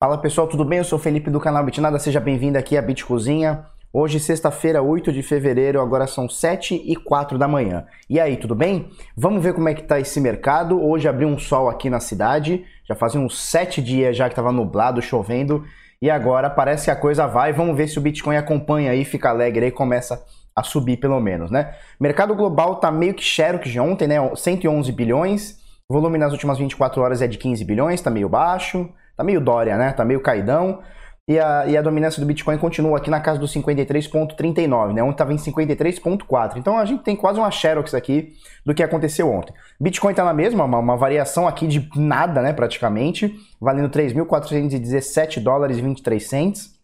Fala pessoal, tudo bem? Eu sou o Felipe do canal Bitnada, seja bem-vindo aqui à Bit Cozinha. Hoje, sexta-feira, 8 de fevereiro, agora são 7 e 4 da manhã. E aí, tudo bem? Vamos ver como é que tá esse mercado. Hoje abriu um sol aqui na cidade, já fazia uns 7 dias já que estava nublado, chovendo, e agora parece que a coisa vai. Vamos ver se o Bitcoin acompanha aí, fica alegre aí, começa a subir pelo menos, né? Mercado global tá meio que Xerox de ontem, né? 111 bilhões, volume nas últimas 24 horas é de 15 bilhões, tá meio baixo. Tá meio Dória, né? Tá meio caidão. E a, e a dominância do Bitcoin continua aqui na casa dos 53,39, né? Ontem estava em 53,4. Então a gente tem quase uma Xerox aqui do que aconteceu ontem. Bitcoin está na mesma, uma, uma, variação aqui de nada, né? Praticamente, valendo 3.417 dólares e 23 cents.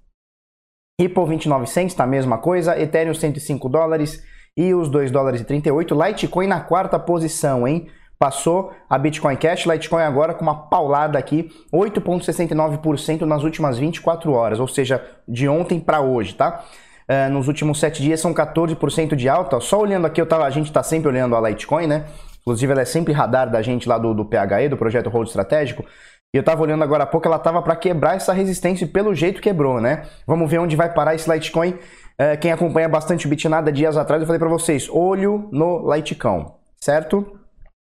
Ripple 29 cents, tá a mesma coisa. Ethereum 105 dólares e os 2 dólares e 38. Litecoin na quarta posição, hein? Passou a Bitcoin Cash, Litecoin agora com uma paulada aqui, 8,69% nas últimas 24 horas, ou seja, de ontem para hoje, tá? Uh, nos últimos 7 dias são 14% de alta. Só olhando aqui, eu tava, a gente está sempre olhando a Litecoin, né? Inclusive, ela é sempre radar da gente lá do, do PHE, do Projeto Hold Estratégico. E eu tava olhando agora há pouco, ela tava para quebrar essa resistência e pelo jeito quebrou, né? Vamos ver onde vai parar esse Litecoin. Uh, quem acompanha bastante o Bitnada dias atrás, eu falei para vocês, olho no Litecoin, certo?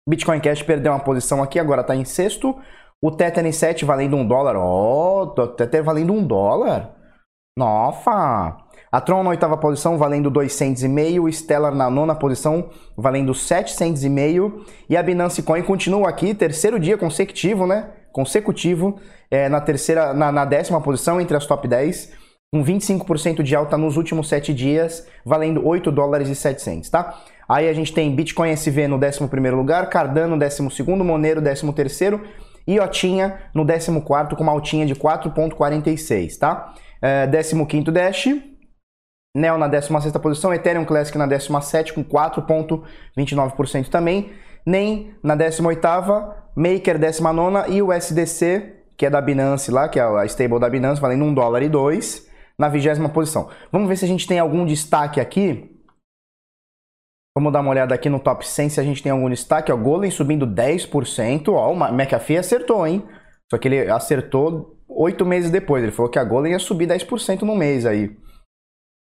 Bitcoin Cash perdeu uma posição aqui, agora está em sexto. O Tether em 7 valendo um dólar. Ó, oh, Tether valendo um dólar. Nossa! A Tron na oitava posição valendo 2 cents e meio, o Stellar na nona posição valendo 7 cents e meio a Binance Coin continua aqui, terceiro dia consecutivo, né? Consecutivo, é, na terceira, na, na décima posição entre as top 10, com 25% de alta nos últimos 7 dias, valendo 8 dólares e 7 cents, tá? Aí a gente tem Bitcoin SV no 11 lugar, Cardano no 12, Monero no 13 e Otinha no 14 com uma altinha de 4.46, tá? É, 15 Dash, Neo na 16 posição, Ethereum Classic na 17 com 4.29% também, NEM na 18 Maker 19 e o SDC, que é da Binance lá, que é a stable da Binance, valendo 1 dólar e 2 na 20 posição. Vamos ver se a gente tem algum destaque aqui Vamos dar uma olhada aqui no top 100 se a gente tem algum destaque. Ó, Golem subindo 10%. Ó, o McAfee acertou, hein? Só que ele acertou oito meses depois. Ele falou que a Golem ia subir 10% no mês aí.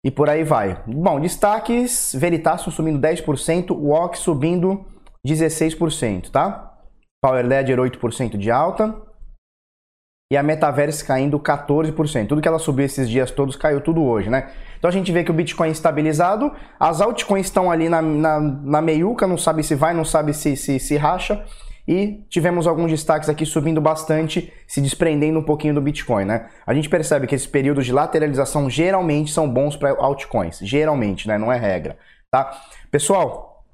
E por aí vai. Bom, destaques: Veritasium subindo 10%, Walk subindo 16%, tá? Power Ledger 8% de alta e a Metaverse caindo 14%. Tudo que ela subiu esses dias todos caiu tudo hoje, né? Então a gente vê que o Bitcoin estabilizado, as altcoins estão ali na, na, na meiuca, não sabe se vai, não sabe se, se, se racha. E tivemos alguns destaques aqui subindo bastante, se desprendendo um pouquinho do Bitcoin, né? A gente percebe que esses períodos de lateralização geralmente são bons para altcoins, geralmente, né? Não é regra, tá? Pessoal,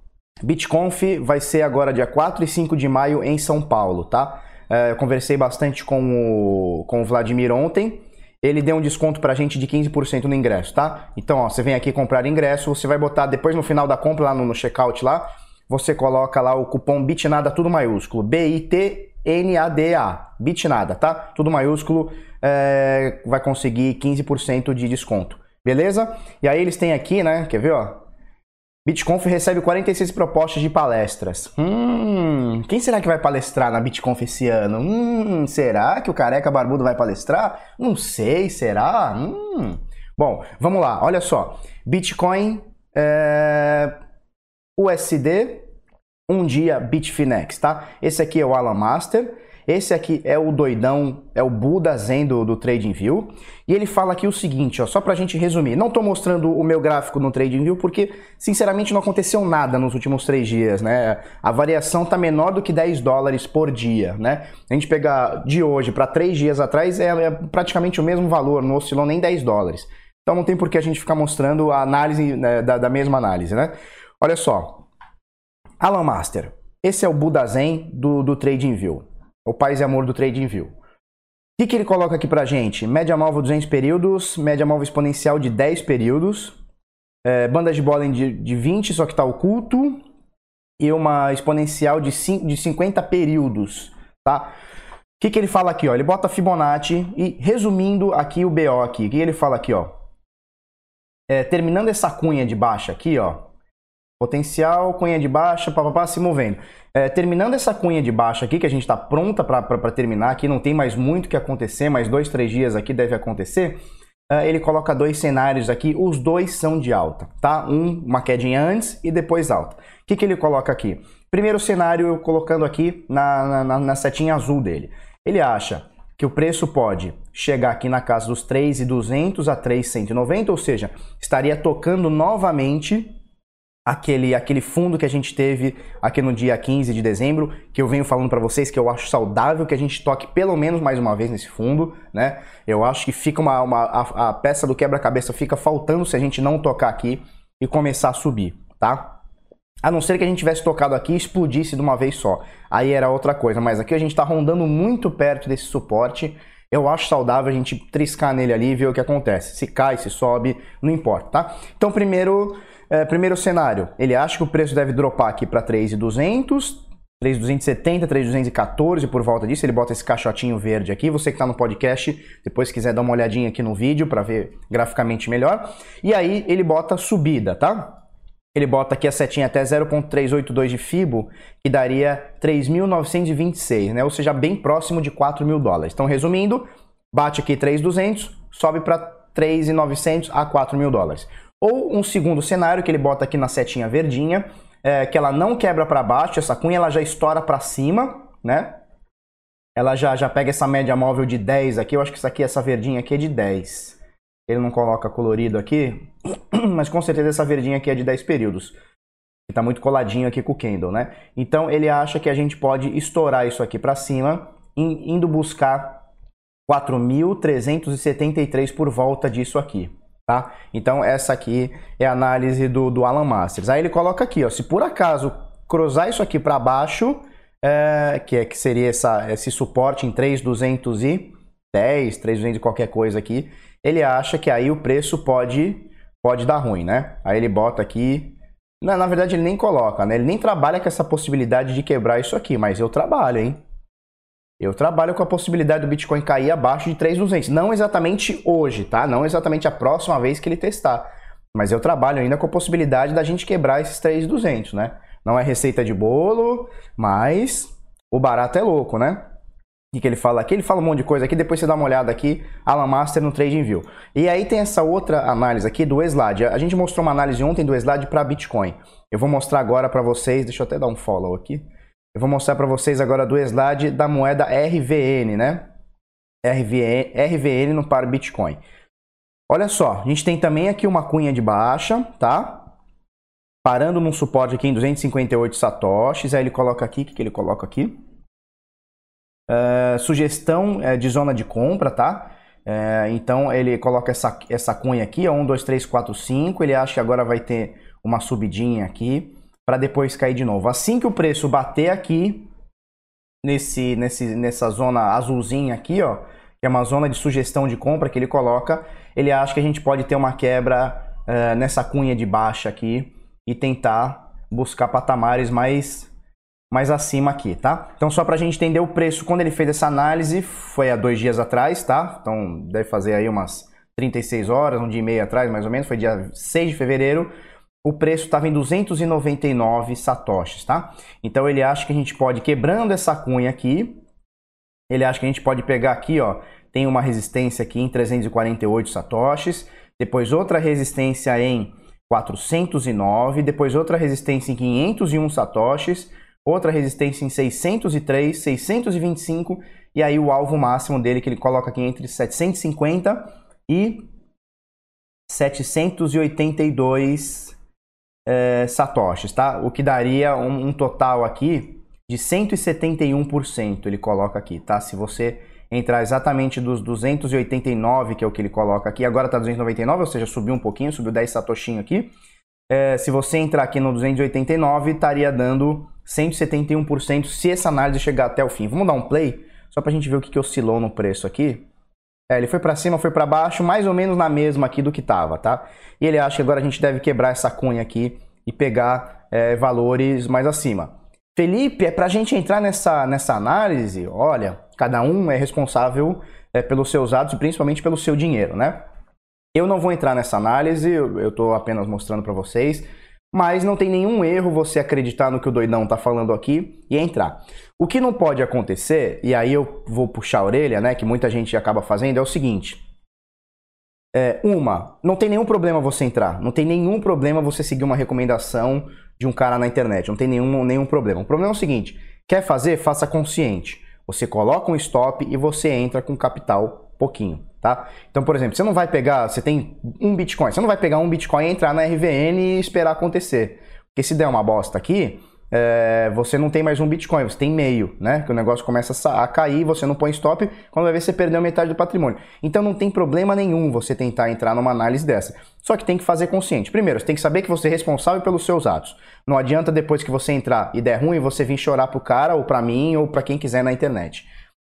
BitConf vai ser agora dia 4 e 5 de maio em São Paulo, tá? É, eu conversei bastante com o, com o Vladimir ontem. Ele deu um desconto pra gente de 15% no ingresso, tá? Então, ó, você vem aqui comprar ingresso, você vai botar depois no final da compra lá no, no checkout lá, você coloca lá o cupom BITNADA tudo maiúsculo, B-I-T-N-A-D-A, BITNADA, tá? Tudo maiúsculo, é, vai conseguir 15% de desconto, beleza? E aí eles têm aqui, né, quer ver, ó? BitConf recebe 46 propostas de palestras. Hum, quem será que vai palestrar na BitConf esse ano? Hum, será que o Careca Barbudo vai palestrar? Não sei, será? Hum. Bom, vamos lá, olha só. Bitcoin, é... USD, um dia Bitfinex, tá? Esse aqui é o Alan Master. Esse aqui é o doidão, é o Buda Zen do, do TradingView. E ele fala aqui o seguinte, ó, só pra gente resumir. Não tô mostrando o meu gráfico no TradingView porque, sinceramente, não aconteceu nada nos últimos três dias, né? A variação tá menor do que 10 dólares por dia, né? A gente pegar de hoje para três dias atrás, é, é praticamente o mesmo valor, não oscilou nem 10 dólares. Então não tem por que a gente ficar mostrando a análise né, da, da mesma análise, né? Olha só. Alan Master. Esse é o Buda Zen do, do TradingView o paz e amor do TradingView. O que, que ele coloca aqui pra gente? Média móvel 200 períodos, média móvel exponencial de 10 períodos, é, banda de bola de, de 20, só que está oculto, e uma exponencial de, 5, de 50 períodos, tá? O que, que ele fala aqui? Ó? Ele bota Fibonacci e resumindo aqui o BO aqui, o que ele fala aqui? Ó? É, terminando essa cunha de baixa aqui, ó, Potencial, cunha de baixa, papapá, se movendo. É, terminando essa cunha de baixa aqui, que a gente está pronta para terminar aqui, não tem mais muito que acontecer, mais dois, três dias aqui deve acontecer. É, ele coloca dois cenários aqui, os dois são de alta, tá? Um, uma quedinha antes e depois alta. O que, que ele coloca aqui? Primeiro cenário, colocando aqui na, na, na setinha azul dele. Ele acha que o preço pode chegar aqui na casa dos 3.200 a 3.190, ou seja, estaria tocando novamente aquele, aquele fundo que a gente teve aqui no dia 15 de dezembro, que eu venho falando para vocês que eu acho saudável que a gente toque pelo menos mais uma vez nesse fundo, né? Eu acho que fica uma, uma a, a peça do quebra-cabeça fica faltando se a gente não tocar aqui e começar a subir, tá? A não ser que a gente tivesse tocado aqui e explodisse de uma vez só. Aí era outra coisa, mas aqui a gente está rondando muito perto desse suporte. Eu acho saudável a gente triscar nele ali e ver o que acontece. Se cai, se sobe, não importa, tá? Então, primeiro, é, primeiro cenário, ele acha que o preço deve dropar aqui para 3,200, 3,270, 3,214 por volta disso. Ele bota esse caixotinho verde aqui. Você que está no podcast, depois quiser dar uma olhadinha aqui no vídeo para ver graficamente melhor. E aí ele bota subida, tá? Ele bota aqui a setinha até 0,382 de FIBO, que daria 3.926, né? Ou seja, bem próximo de 4 mil dólares. Então, resumindo, bate aqui 3.200, sobe para 3.900 a 4 mil dólares. Ou um segundo cenário que ele bota aqui na setinha verdinha, é, que ela não quebra para baixo, essa cunha ela já estoura para cima, né? Ela já, já pega essa média móvel de 10 aqui, eu acho que isso aqui, essa verdinha aqui é de 10. Ele não coloca colorido aqui, mas com certeza essa verdinha aqui é de 10 períodos. Que tá muito coladinho aqui com o candle, né? Então ele acha que a gente pode estourar isso aqui para cima, indo buscar 4.373 por volta disso aqui. Tá? Então essa aqui é a análise do, do Alan Masters. Aí ele coloca aqui, ó, se por acaso cruzar isso aqui para baixo, é, que, é, que seria essa, esse suporte em 3,210, 3,200 e qualquer coisa aqui, ele acha que aí o preço pode, pode dar ruim, né? Aí ele bota aqui... Na, na verdade ele nem coloca, né? Ele nem trabalha com essa possibilidade de quebrar isso aqui, mas eu trabalho, hein? Eu trabalho com a possibilidade do Bitcoin cair abaixo de 3.200. Não exatamente hoje, tá? Não exatamente a próxima vez que ele testar. Mas eu trabalho ainda com a possibilidade da gente quebrar esses 3.200, né? Não é receita de bolo, mas o barato é louco, né? O que ele fala aqui? Ele fala um monte de coisa aqui, depois você dá uma olhada aqui, Alan Master no TradingView. E aí tem essa outra análise aqui do Slad. A gente mostrou uma análise ontem do Slad para Bitcoin. Eu vou mostrar agora para vocês, deixa eu até dar um follow aqui. Eu vou mostrar para vocês agora do slide da moeda RVN, né? RVN, RVN no par Bitcoin. Olha só, a gente tem também aqui uma cunha de baixa, tá? Parando num suporte aqui em 258 satoshis, aí ele coloca aqui, o que, que ele coloca aqui? Uh, sugestão uh, de zona de compra, tá? Uh, então ele coloca essa, essa cunha aqui, 1, 2, 3, 4, 5. Ele acha que agora vai ter uma subidinha aqui para depois cair de novo. Assim que o preço bater aqui, nesse, nesse, nessa zona azulzinha aqui, ó, que é uma zona de sugestão de compra que ele coloca, ele acha que a gente pode ter uma quebra uh, nessa cunha de baixa aqui e tentar buscar patamares mais, mais acima aqui, tá? Então só para a gente entender o preço, quando ele fez essa análise, foi há dois dias atrás, tá? Então deve fazer aí umas 36 horas, um dia e meio atrás mais ou menos, foi dia 6 de fevereiro, o preço estava em 299 satoshis, tá? Então ele acha que a gente pode, quebrando essa cunha aqui, ele acha que a gente pode pegar aqui, ó, tem uma resistência aqui em 348 satoshis, depois outra resistência em 409, depois outra resistência em 501 satoshis, outra resistência em 603, 625 e aí o alvo máximo dele que ele coloca aqui entre 750 e 782 é, satoshis, tá? O que daria um, um total aqui de 171%, ele coloca aqui, tá? Se você entrar exatamente dos 289, que é o que ele coloca aqui, agora está 299, ou seja, subiu um pouquinho, subiu 10 satoshinho aqui. É, se você entrar aqui no 289, estaria dando 171% se essa análise chegar até o fim. Vamos dar um play, só para a gente ver o que, que oscilou no preço aqui. É, ele foi para cima, foi para baixo, mais ou menos na mesma aqui do que estava, tá? E ele acha que agora a gente deve quebrar essa cunha aqui e pegar é, valores mais acima. Felipe, é para a gente entrar nessa, nessa análise, olha, cada um é responsável é, pelos seus atos e principalmente pelo seu dinheiro, né? Eu não vou entrar nessa análise, eu estou apenas mostrando para vocês. Mas não tem nenhum erro você acreditar no que o doidão tá falando aqui e entrar. O que não pode acontecer, e aí eu vou puxar a orelha, né, que muita gente acaba fazendo, é o seguinte. É, uma, não tem nenhum problema você entrar, não tem nenhum problema você seguir uma recomendação de um cara na internet, não tem nenhum, nenhum problema. O problema é o seguinte: quer fazer, faça consciente. Você coloca um stop e você entra com capital pouquinho, tá? Então, por exemplo, você não vai pegar, você tem um Bitcoin, você não vai pegar um Bitcoin e entrar na RVN e esperar acontecer. Porque se der uma bosta aqui, é, você não tem mais um Bitcoin, você tem meio, né? Que o negócio começa a cair, você não põe stop, quando vai ver você perdeu metade do patrimônio. Então não tem problema nenhum você tentar entrar numa análise dessa. Só que tem que fazer consciente. Primeiro, você tem que saber que você é responsável pelos seus atos. Não adianta depois que você entrar e der ruim, você vir chorar pro cara, ou para mim, ou para quem quiser na internet.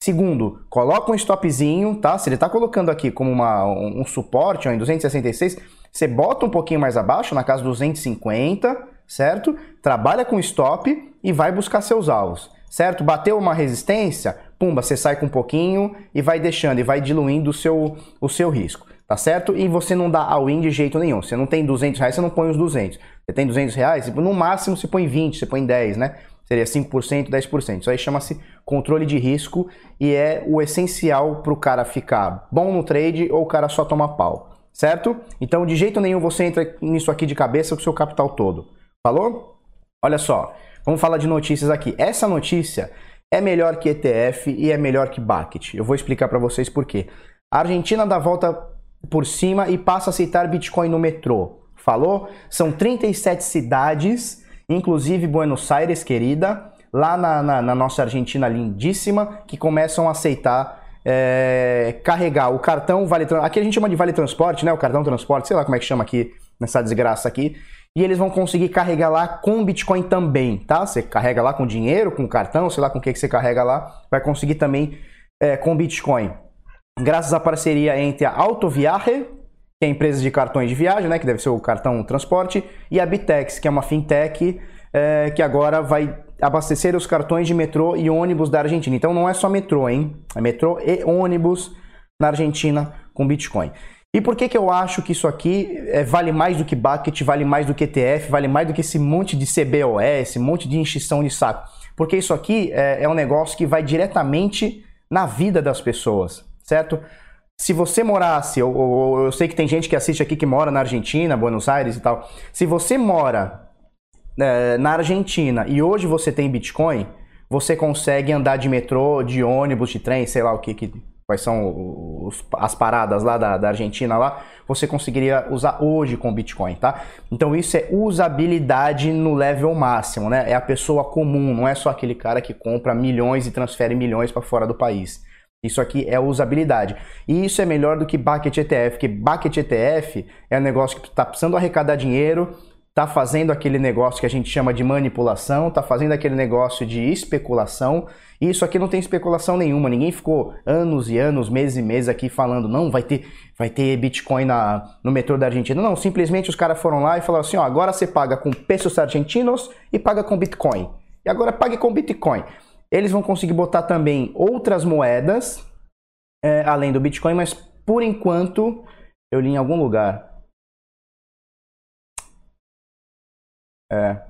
Segundo, coloca um stopzinho, tá? Se ele está colocando aqui como uma, um, um suporte ó, em 266, você bota um pouquinho mais abaixo, na casa 250, certo? Trabalha com stop e vai buscar seus alvos, certo? Bateu uma resistência, pumba, você sai com um pouquinho e vai deixando e vai diluindo o seu, o seu risco, tá certo? E você não dá all-in de jeito nenhum. Você não tem 200 reais, você não põe os 200. Você tem 200 reais, no máximo você põe 20, você põe 10, né? Seria 5%, 10%. Isso aí chama-se controle de risco e é o essencial para o cara ficar bom no trade ou o cara só toma pau, certo? Então, de jeito nenhum você entra nisso aqui de cabeça com o seu capital todo. Falou? Olha só, vamos falar de notícias aqui. Essa notícia é melhor que ETF e é melhor que Bucket. Eu vou explicar para vocês por quê. A Argentina dá volta por cima e passa a aceitar Bitcoin no metrô. Falou? São 37 cidades, inclusive Buenos Aires, querida, lá na, na, na nossa Argentina lindíssima, que começam a aceitar é, carregar o cartão Vale Aqui a gente chama de Vale Transporte, né? O cartão transporte, sei lá como é que chama aqui nessa desgraça aqui e eles vão conseguir carregar lá com Bitcoin também, tá? Você carrega lá com dinheiro, com cartão, sei lá com o que, que você carrega lá, vai conseguir também é, com Bitcoin. Graças à parceria entre a Autoviaje, que é a empresa de cartões de viagem, né, que deve ser o cartão transporte, e a Bitex, que é uma fintech é, que agora vai abastecer os cartões de metrô e ônibus da Argentina. Então não é só metrô, hein? É metrô e ônibus na Argentina com Bitcoin. E por que, que eu acho que isso aqui é, vale mais do que bucket, vale mais do que ETF, vale mais do que esse monte de CBOS, esse monte de enchição de saco? Porque isso aqui é, é um negócio que vai diretamente na vida das pessoas, certo? Se você morasse, eu, eu, eu sei que tem gente que assiste aqui que mora na Argentina, Buenos Aires e tal. Se você mora é, na Argentina e hoje você tem Bitcoin, você consegue andar de metrô, de ônibus, de trem, sei lá o que, que quais são os, as paradas lá da, da, Argentina lá, você conseguiria usar hoje com Bitcoin, tá? Então isso é usabilidade no level máximo, né? É a pessoa comum, não é só aquele cara que compra milhões e transfere milhões para fora do país. Isso aqui é usabilidade. E isso é melhor do que Bucket ETF, porque Bucket ETF é um negócio que tu tá precisando arrecadar dinheiro, tá fazendo aquele negócio que a gente chama de manipulação, tá fazendo aquele negócio de especulação. E isso aqui não tem especulação nenhuma. Ninguém ficou anos e anos, meses e meses aqui falando, não, vai ter, vai ter Bitcoin na, no metrô da Argentina. Não, simplesmente os caras foram lá e falaram assim, ó, agora você paga com pesos argentinos e paga com Bitcoin. E agora pague com Bitcoin. Eles vão conseguir botar também outras moedas, é, além do Bitcoin, mas por enquanto, eu li em algum lugar, É.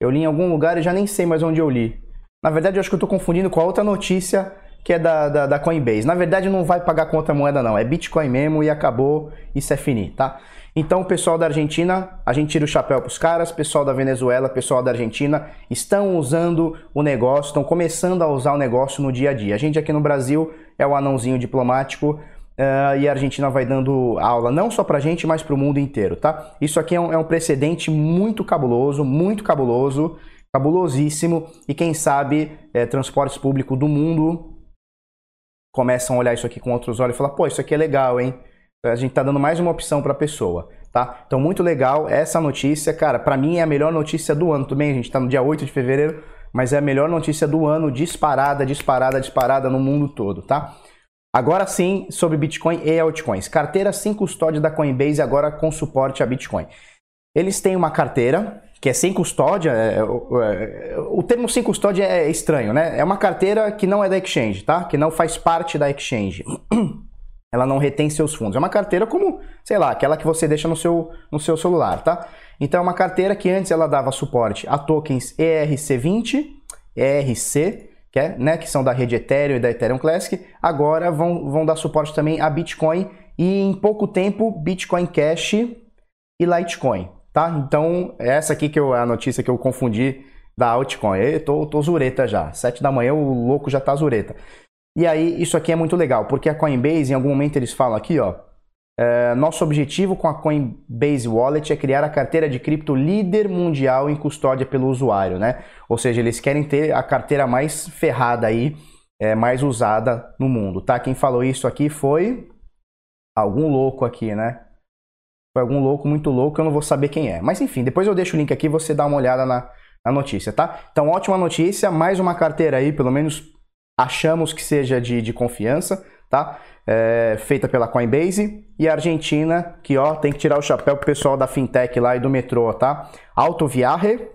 Eu li em algum lugar e já nem sei mais onde eu li. Na verdade, eu acho que eu estou confundindo com a outra notícia que é da, da, da, Coinbase. Na verdade, não vai pagar com outra moeda, não. É Bitcoin mesmo e acabou. Isso é finito, tá? Então, o pessoal da Argentina, a gente tira o chapéu para os caras. Pessoal da Venezuela, pessoal da Argentina, estão usando o negócio, estão começando a usar o negócio no dia a dia. A gente aqui no Brasil é o anãozinho diplomático Uh, e a Argentina vai dando aula não só pra gente, mas pro mundo inteiro, tá? Isso aqui é um, é um precedente muito cabuloso, muito cabuloso, cabulosíssimo, e quem sabe é, transportes públicos do mundo começam a olhar isso aqui com outros olhos e falar, pô, isso aqui é legal, hein? A gente tá dando mais uma opção pra pessoa, tá? Então, muito legal essa notícia, cara, para mim é a melhor notícia do ano, também, a gente tá no dia 8 de fevereiro, mas é a melhor notícia do ano, disparada, disparada, disparada no mundo todo, tá? Agora sim, sobre Bitcoin e altcoins. Carteira sem custódia da Coinbase agora com suporte a Bitcoin. Eles têm uma carteira que é sem custódia. É, é, é, o termo sem custódia é estranho, né? É uma carteira que não é da exchange, tá? Que não faz parte da exchange. Ela não retém seus fundos. É uma carteira como, sei lá, aquela que você deixa no seu, no seu celular, tá? Então é uma carteira que antes ela dava suporte a tokens ERC20, ERC, que, é, né, que são da rede Ethereum e da Ethereum Classic, agora vão, vão dar suporte também a Bitcoin e em pouco tempo Bitcoin Cash e Litecoin, tá? Então essa aqui que eu, é a notícia que eu confundi da altcoin. Eu tô, tô zureta já. Sete da manhã o louco já tá zureta. E aí, isso aqui é muito legal, porque a Coinbase, em algum momento eles falam aqui, ó. É, nosso objetivo com a Coinbase Wallet é criar a carteira de cripto líder mundial em custódia pelo usuário, né? Ou seja, eles querem ter a carteira mais ferrada aí, é, mais usada no mundo, tá? Quem falou isso aqui foi algum louco aqui, né? Foi algum louco, muito louco, eu não vou saber quem é. Mas enfim, depois eu deixo o link aqui, você dá uma olhada na, na notícia, tá? Então, ótima notícia, mais uma carteira aí, pelo menos achamos que seja de, de confiança, tá? É, feita pela Coinbase e a Argentina, que ó, tem que tirar o chapéu pro pessoal da fintech lá e do metrô, tá? Alto Viaje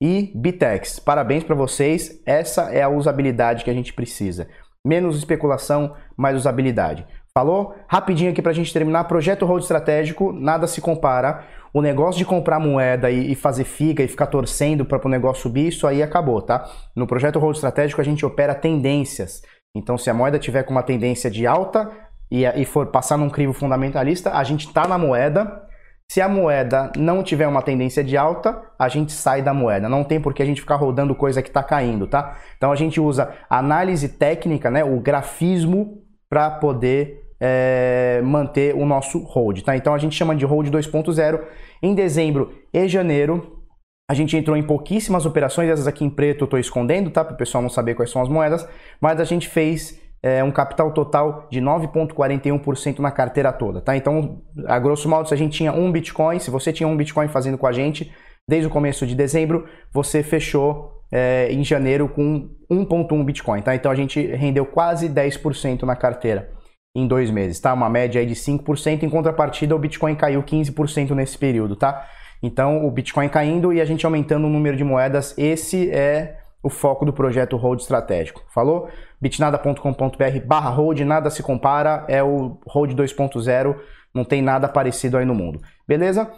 e Bitex. Parabéns para vocês. Essa é a usabilidade que a gente precisa. Menos especulação, mais usabilidade. Falou? Rapidinho aqui para a gente terminar. Projeto Road Estratégico, nada se compara. O negócio de comprar moeda e, e fazer figa e ficar torcendo para o negócio subir, isso aí acabou, tá? No projeto Road Estratégico a gente opera tendências. Então, se a moeda tiver com uma tendência de alta e, e for passar num crivo fundamentalista, a gente está na moeda. Se a moeda não tiver uma tendência de alta, a gente sai da moeda. Não tem por que a gente ficar rodando coisa que está caindo, tá? Então a gente usa análise técnica, né, o grafismo, para poder é, manter o nosso hold, tá? Então a gente chama de hold 2.0. Em dezembro e janeiro, a gente entrou em pouquíssimas operações, essas aqui em preto eu estou escondendo, tá? Para o pessoal não saber quais são as moedas, mas a gente fez é, um capital total de 9,41% na carteira toda, tá? Então, a grosso modo, se a gente tinha um Bitcoin, se você tinha um Bitcoin fazendo com a gente, desde o começo de dezembro, você fechou é, em janeiro com 1,1 Bitcoin, tá? Então a gente rendeu quase 10% na carteira em dois meses, tá? Uma média aí de 5%, em contrapartida o Bitcoin caiu 15% nesse período, tá? Então o Bitcoin caindo e a gente aumentando o número de moedas, esse é o foco do projeto Hold Estratégico. Falou? bitnada.com.br barra Hold, nada se compara, é o Hold 2.0, não tem nada parecido aí no mundo. Beleza?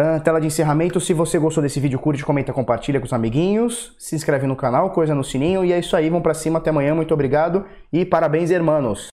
Uh, tela de encerramento. Se você gostou desse vídeo, curte, comenta, compartilha com os amiguinhos. Se inscreve no canal, coisa no sininho. E é isso aí, vamos pra cima. Até amanhã. Muito obrigado. E parabéns, hermanos.